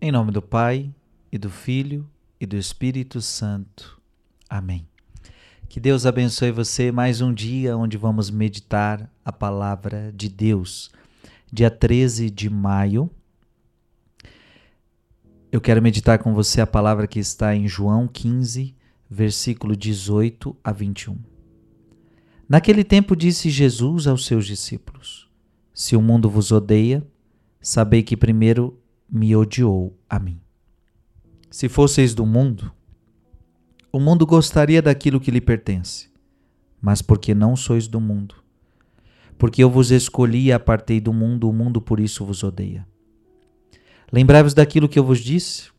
Em nome do Pai, e do Filho, e do Espírito Santo. Amém. Que Deus abençoe você mais um dia onde vamos meditar a palavra de Deus. Dia 13 de maio. Eu quero meditar com você a palavra que está em João 15, versículo 18 a 21. Naquele tempo disse Jesus aos seus discípulos: Se o mundo vos odeia, sabei que primeiro me odiou a mim. Se fosseis do mundo, o mundo gostaria daquilo que lhe pertence, mas porque não sois do mundo, porque eu vos escolhi e apartei do mundo, o mundo por isso vos odeia. Lembrai-vos daquilo que eu vos disse: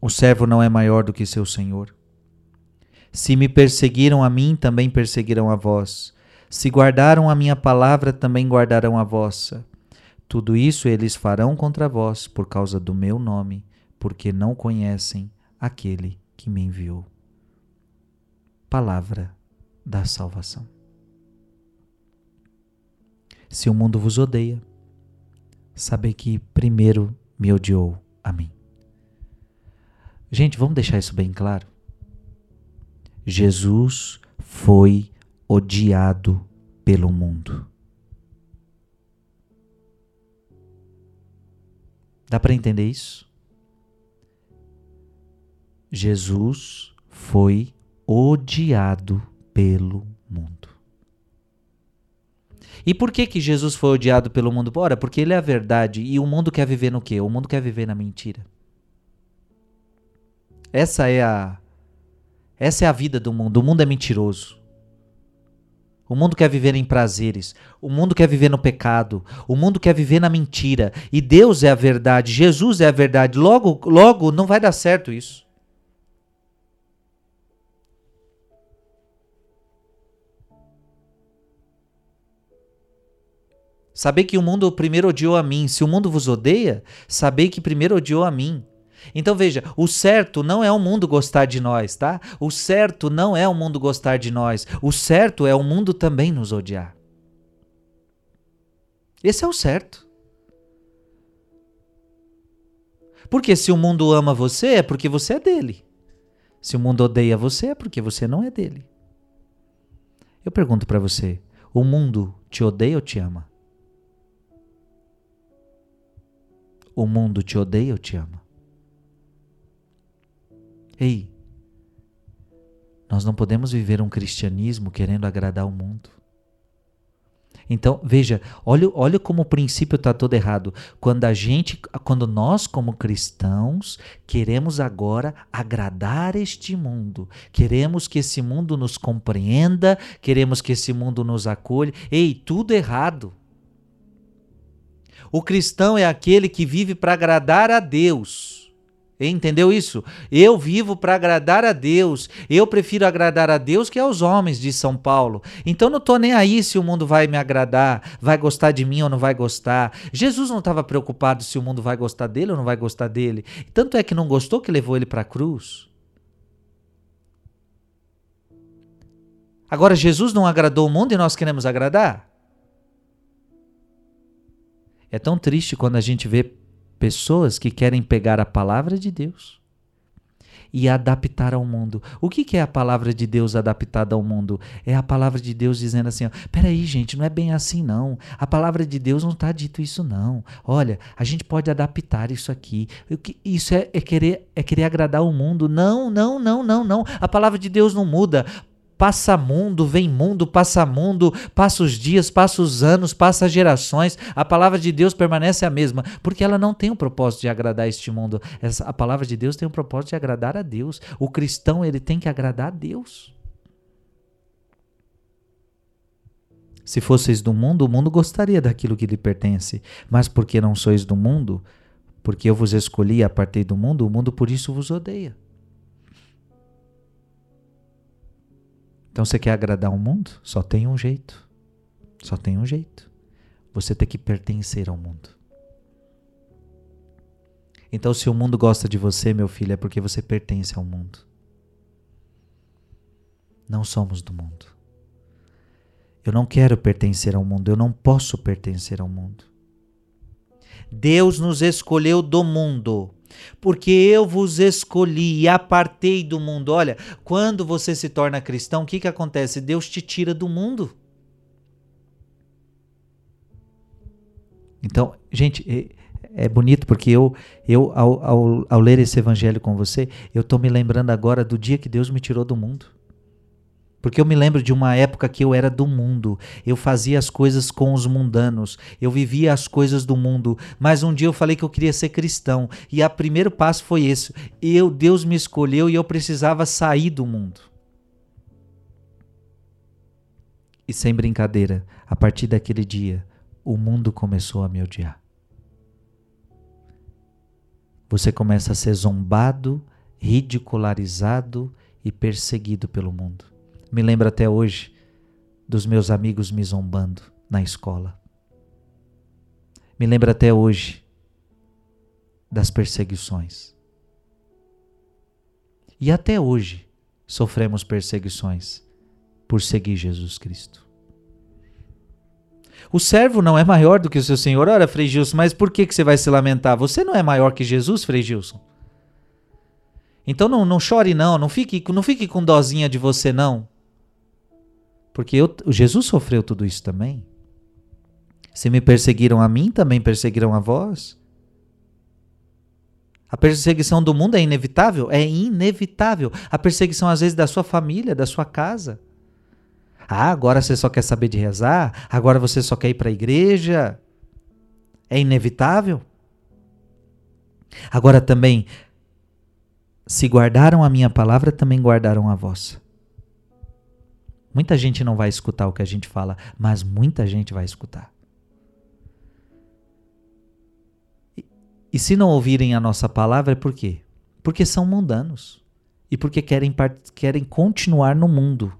o servo não é maior do que seu senhor. Se me perseguiram a mim, também perseguirão a vós. Se guardaram a minha palavra, também guardarão a vossa. Tudo isso eles farão contra vós por causa do meu nome, porque não conhecem aquele que me enviou. Palavra da salvação. Se o mundo vos odeia, sabe que primeiro me odiou a mim. Gente, vamos deixar isso bem claro. Jesus foi odiado pelo mundo. Dá para entender isso? Jesus foi odiado pelo mundo. E por que que Jesus foi odiado pelo mundo? Ora, porque ele é a verdade e o mundo quer viver no quê? O mundo quer viver na mentira. Essa é a essa é a vida do mundo. O mundo é mentiroso. O mundo quer viver em prazeres. O mundo quer viver no pecado. O mundo quer viver na mentira. E Deus é a verdade. Jesus é a verdade. Logo, logo não vai dar certo isso. Saber que o mundo primeiro odiou a mim. Se o mundo vos odeia, saber que primeiro odiou a mim. Então veja, o certo não é o mundo gostar de nós, tá? O certo não é o mundo gostar de nós. O certo é o mundo também nos odiar. Esse é o certo. Porque se o mundo ama você é porque você é dele. Se o mundo odeia você é porque você não é dele. Eu pergunto para você: o mundo te odeia ou te ama? O mundo te odeia ou te ama? Ei, nós não podemos viver um cristianismo querendo agradar o mundo. Então, veja, olha, olha como o princípio está todo errado. Quando a gente, quando nós como cristãos queremos agora agradar este mundo, queremos que esse mundo nos compreenda, queremos que esse mundo nos acolha, ei, tudo errado. O cristão é aquele que vive para agradar a Deus. Entendeu isso? Eu vivo para agradar a Deus. Eu prefiro agradar a Deus que aos homens, de São Paulo. Então não estou nem aí se o mundo vai me agradar, vai gostar de mim ou não vai gostar. Jesus não estava preocupado se o mundo vai gostar dele ou não vai gostar dele. Tanto é que não gostou que levou ele para a cruz. Agora, Jesus não agradou o mundo e nós queremos agradar? É tão triste quando a gente vê pessoas que querem pegar a palavra de Deus e adaptar ao mundo. O que, que é a palavra de Deus adaptada ao mundo? É a palavra de Deus dizendo assim: peraí, gente, não é bem assim não. A palavra de Deus não está dito isso não. Olha, a gente pode adaptar isso aqui. Isso é, é, querer, é querer agradar o mundo. Não, não, não, não, não. A palavra de Deus não muda. Passa mundo, vem mundo, passa mundo, passa os dias, passa os anos, passa as gerações. A palavra de Deus permanece a mesma, porque ela não tem o propósito de agradar este mundo. Essa, a palavra de Deus tem o propósito de agradar a Deus. O cristão, ele tem que agradar a Deus. Se fosseis do mundo, o mundo gostaria daquilo que lhe pertence, mas porque não sois do mundo, porque eu vos escolhi e apartei do mundo, o mundo por isso vos odeia. Então você quer agradar o mundo? Só tem um jeito. Só tem um jeito. Você tem que pertencer ao mundo. Então, se o mundo gosta de você, meu filho, é porque você pertence ao mundo. Não somos do mundo. Eu não quero pertencer ao mundo, eu não posso pertencer ao mundo. Deus nos escolheu do mundo Porque eu vos escolhi e apartei do mundo. Olha, quando você se torna cristão, o que, que acontece? Deus te tira do mundo. Então, gente, é, é bonito porque eu, eu ao, ao, ao ler esse evangelho com você, eu estou me lembrando agora do dia que Deus me tirou do mundo. Porque eu me lembro de uma época que eu era do mundo, eu fazia as coisas com os mundanos, eu vivia as coisas do mundo, mas um dia eu falei que eu queria ser cristão, e o primeiro passo foi esse. Eu, Deus me escolheu e eu precisava sair do mundo. E sem brincadeira, a partir daquele dia, o mundo começou a me odiar. Você começa a ser zombado, ridicularizado e perseguido pelo mundo. Me lembro até hoje dos meus amigos me zombando na escola. Me lembro até hoje das perseguições. E até hoje sofremos perseguições por seguir Jesus Cristo. O servo não é maior do que o seu senhor. Ora, Frei Gilson, mas por que, que você vai se lamentar? Você não é maior que Jesus, Frei Gilson? Então não, não chore não, não fique, não fique com dozinha de você não. Porque eu, Jesus sofreu tudo isso também. Se me perseguiram a mim, também perseguiram a vós. A perseguição do mundo é inevitável? É inevitável. A perseguição, às vezes, da sua família, da sua casa. Ah, agora você só quer saber de rezar? Agora você só quer ir para a igreja? É inevitável? Agora também, se guardaram a minha palavra, também guardaram a vossa. Muita gente não vai escutar o que a gente fala, mas muita gente vai escutar. E, e se não ouvirem a nossa palavra, é por quê? Porque são mundanos e porque querem, querem continuar no mundo.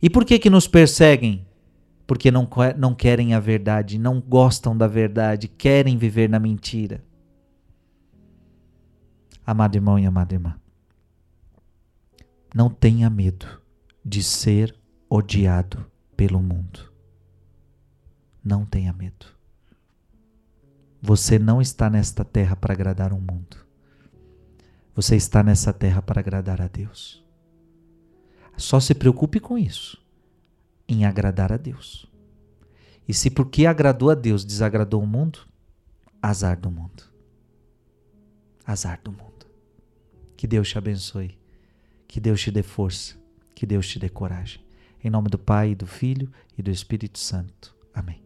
E por que que nos perseguem? Porque não, não querem a verdade, não gostam da verdade, querem viver na mentira. Amado irmão e amada irmã, não tenha medo de ser odiado pelo mundo. Não tenha medo. Você não está nesta terra para agradar o mundo. Você está nessa terra para agradar a Deus. Só se preocupe com isso, em agradar a Deus. E se porque agradou a Deus desagradou o mundo, azar do mundo. Azar do mundo. Que Deus te abençoe. Que Deus te dê força que Deus te dê coragem. Em nome do Pai, do Filho e do Espírito Santo. Amém.